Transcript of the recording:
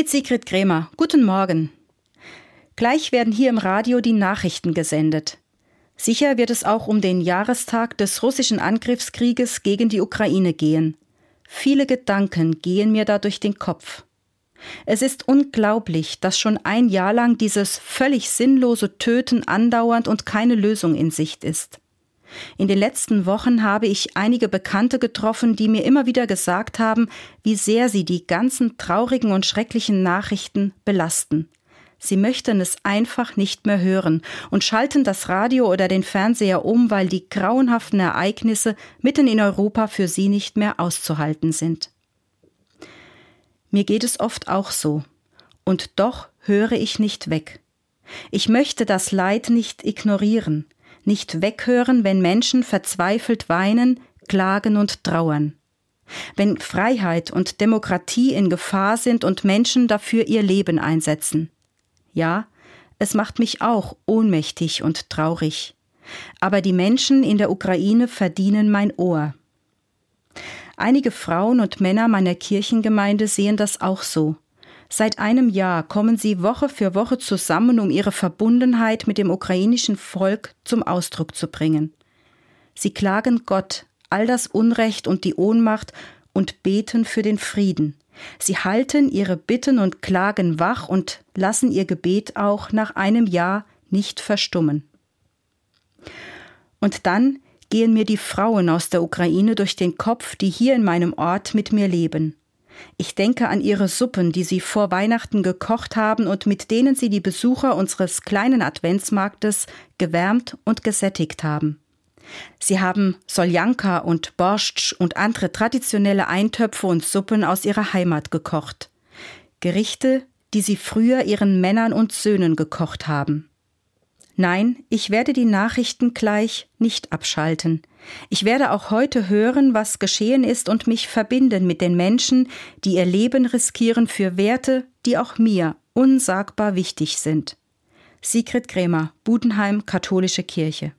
Mit Sigrid Krämer. Guten Morgen. Gleich werden hier im Radio die Nachrichten gesendet. Sicher wird es auch um den Jahrestag des russischen Angriffskrieges gegen die Ukraine gehen. Viele Gedanken gehen mir da durch den Kopf. Es ist unglaublich, dass schon ein Jahr lang dieses völlig sinnlose Töten andauernd und keine Lösung in Sicht ist. In den letzten Wochen habe ich einige Bekannte getroffen, die mir immer wieder gesagt haben, wie sehr sie die ganzen traurigen und schrecklichen Nachrichten belasten. Sie möchten es einfach nicht mehr hören und schalten das Radio oder den Fernseher um, weil die grauenhaften Ereignisse mitten in Europa für sie nicht mehr auszuhalten sind. Mir geht es oft auch so. Und doch höre ich nicht weg. Ich möchte das Leid nicht ignorieren, nicht weghören, wenn Menschen verzweifelt weinen, klagen und trauern. Wenn Freiheit und Demokratie in Gefahr sind und Menschen dafür ihr Leben einsetzen. Ja, es macht mich auch ohnmächtig und traurig. Aber die Menschen in der Ukraine verdienen mein Ohr. Einige Frauen und Männer meiner Kirchengemeinde sehen das auch so. Seit einem Jahr kommen sie Woche für Woche zusammen, um ihre Verbundenheit mit dem ukrainischen Volk zum Ausdruck zu bringen. Sie klagen Gott all das Unrecht und die Ohnmacht und beten für den Frieden. Sie halten ihre Bitten und Klagen wach und lassen ihr Gebet auch nach einem Jahr nicht verstummen. Und dann gehen mir die Frauen aus der Ukraine durch den Kopf, die hier in meinem Ort mit mir leben. Ich denke an ihre Suppen, die sie vor Weihnachten gekocht haben und mit denen sie die Besucher unseres kleinen Adventsmarktes gewärmt und gesättigt haben. Sie haben Soljanka und Borscht und andere traditionelle Eintöpfe und Suppen aus ihrer Heimat gekocht. Gerichte, die sie früher ihren Männern und Söhnen gekocht haben. Nein, ich werde die Nachrichten gleich nicht abschalten. Ich werde auch heute hören, was geschehen ist und mich verbinden mit den Menschen, die ihr Leben riskieren für Werte, die auch mir unsagbar wichtig sind. Sigrid Krämer, Budenheim, Katholische Kirche.